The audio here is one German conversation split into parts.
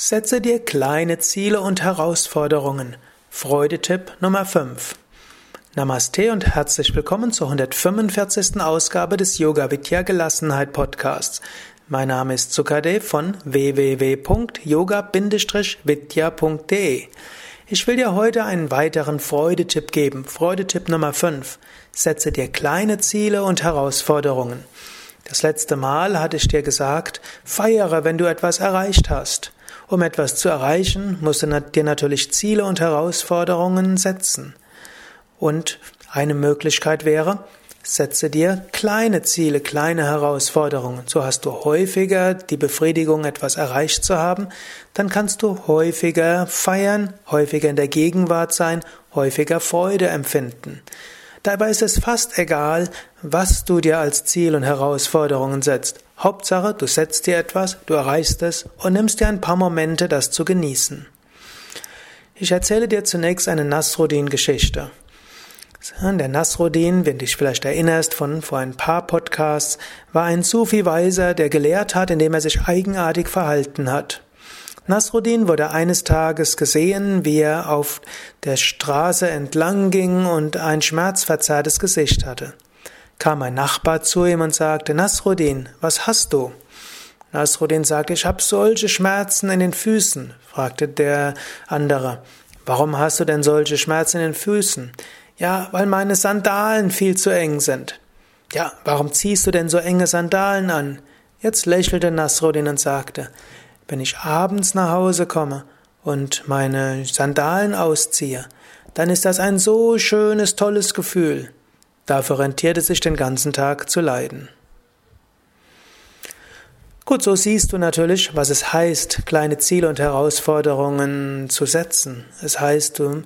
Setze dir kleine Ziele und Herausforderungen. Freudetipp Nummer 5. Namaste und herzlich willkommen zur 145. Ausgabe des Yoga Vidya Gelassenheit Podcasts. Mein Name ist Sukade von www.yoga-vidya.de. Ich will dir heute einen weiteren Freudetipp geben. Freudetipp Nummer 5. Setze dir kleine Ziele und Herausforderungen. Das letzte Mal hatte ich dir gesagt, feiere, wenn du etwas erreicht hast. Um etwas zu erreichen, musst du dir natürlich Ziele und Herausforderungen setzen. Und eine Möglichkeit wäre, setze dir kleine Ziele, kleine Herausforderungen. So hast du häufiger die Befriedigung, etwas erreicht zu haben. Dann kannst du häufiger feiern, häufiger in der Gegenwart sein, häufiger Freude empfinden. Dabei ist es fast egal, was du dir als Ziel und Herausforderungen setzt. Hauptsache, du setzt dir etwas, du erreichst es und nimmst dir ein paar Momente, das zu genießen. Ich erzähle dir zunächst eine Nasruddin-Geschichte. Der Nasruddin, wenn dich vielleicht erinnerst von vor ein paar Podcasts, war ein Sufi-Weiser, der gelehrt hat, indem er sich eigenartig verhalten hat. Nasruddin wurde eines Tages gesehen, wie er auf der Straße entlang ging und ein schmerzverzerrtes Gesicht hatte. Kam ein Nachbar zu ihm und sagte, Nasruddin, was hast du? Nasruddin sagte, ich habe solche Schmerzen in den Füßen, fragte der andere. Warum hast du denn solche Schmerzen in den Füßen? Ja, weil meine Sandalen viel zu eng sind. Ja, warum ziehst du denn so enge Sandalen an? Jetzt lächelte Nasruddin und sagte, wenn ich abends nach Hause komme und meine Sandalen ausziehe, dann ist das ein so schönes, tolles Gefühl. Dafür rentiert es sich den ganzen Tag zu leiden. Gut, so siehst du natürlich, was es heißt, kleine Ziele und Herausforderungen zu setzen. Es heißt, du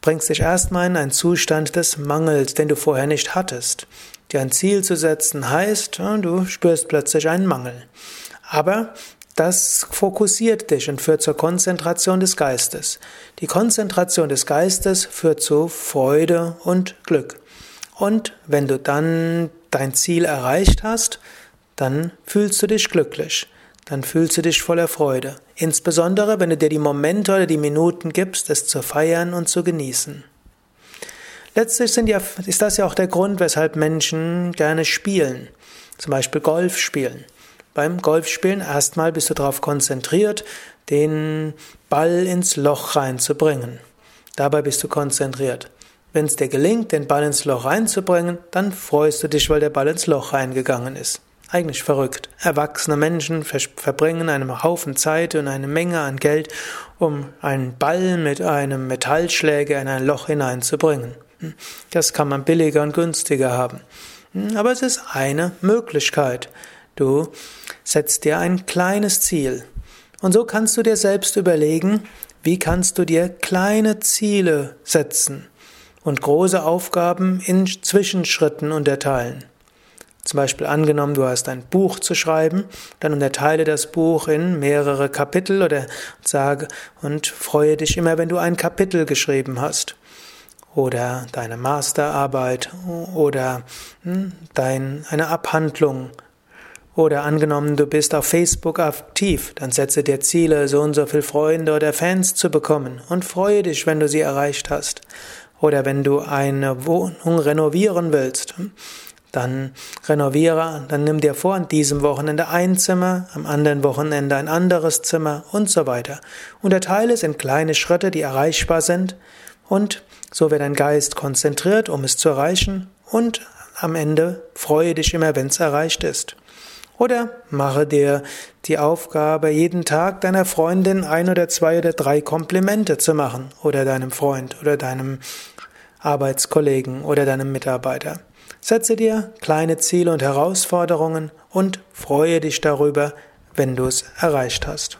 bringst dich erstmal in einen Zustand des Mangels, den du vorher nicht hattest. Dir ein Ziel zu setzen heißt, du spürst plötzlich einen Mangel. Aber das fokussiert dich und führt zur Konzentration des Geistes. Die Konzentration des Geistes führt zu Freude und Glück. Und wenn du dann dein Ziel erreicht hast, dann fühlst du dich glücklich. Dann fühlst du dich voller Freude. Insbesondere, wenn du dir die Momente oder die Minuten gibst, es zu feiern und zu genießen. Letztlich ja, ist das ja auch der Grund, weshalb Menschen gerne spielen. Zum Beispiel Golf spielen beim Golfspielen erstmal bist du darauf konzentriert, den Ball ins Loch reinzubringen. Dabei bist du konzentriert. Wenn es dir gelingt, den Ball ins Loch reinzubringen, dann freust du dich, weil der Ball ins Loch reingegangen ist. Eigentlich verrückt. Erwachsene Menschen verbringen einen Haufen Zeit und eine Menge an Geld, um einen Ball mit einem Metallschläger in ein Loch hineinzubringen. Das kann man billiger und günstiger haben. Aber es ist eine Möglichkeit. Du setzt dir ein kleines Ziel. Und so kannst du dir selbst überlegen, wie kannst du dir kleine Ziele setzen und große Aufgaben in Zwischenschritten unterteilen. Zum Beispiel angenommen, du hast ein Buch zu schreiben, dann unterteile das Buch in mehrere Kapitel oder sage und freue dich immer, wenn du ein Kapitel geschrieben hast. Oder deine Masterarbeit oder hm, dein, eine Abhandlung oder angenommen, du bist auf Facebook aktiv, dann setze dir Ziele, so und so viele Freunde oder Fans zu bekommen und freue dich, wenn du sie erreicht hast. Oder wenn du eine Wohnung renovieren willst, dann renoviere, dann nimm dir vor, an diesem Wochenende ein Zimmer, am anderen Wochenende ein anderes Zimmer und so weiter. Unterteile es in kleine Schritte, die erreichbar sind und so wird dein Geist konzentriert, um es zu erreichen und am Ende freue dich immer, wenn es erreicht ist. Oder mache dir die Aufgabe, jeden Tag deiner Freundin ein oder zwei oder drei Komplimente zu machen oder deinem Freund oder deinem Arbeitskollegen oder deinem Mitarbeiter. Setze dir kleine Ziele und Herausforderungen und freue dich darüber, wenn du es erreicht hast.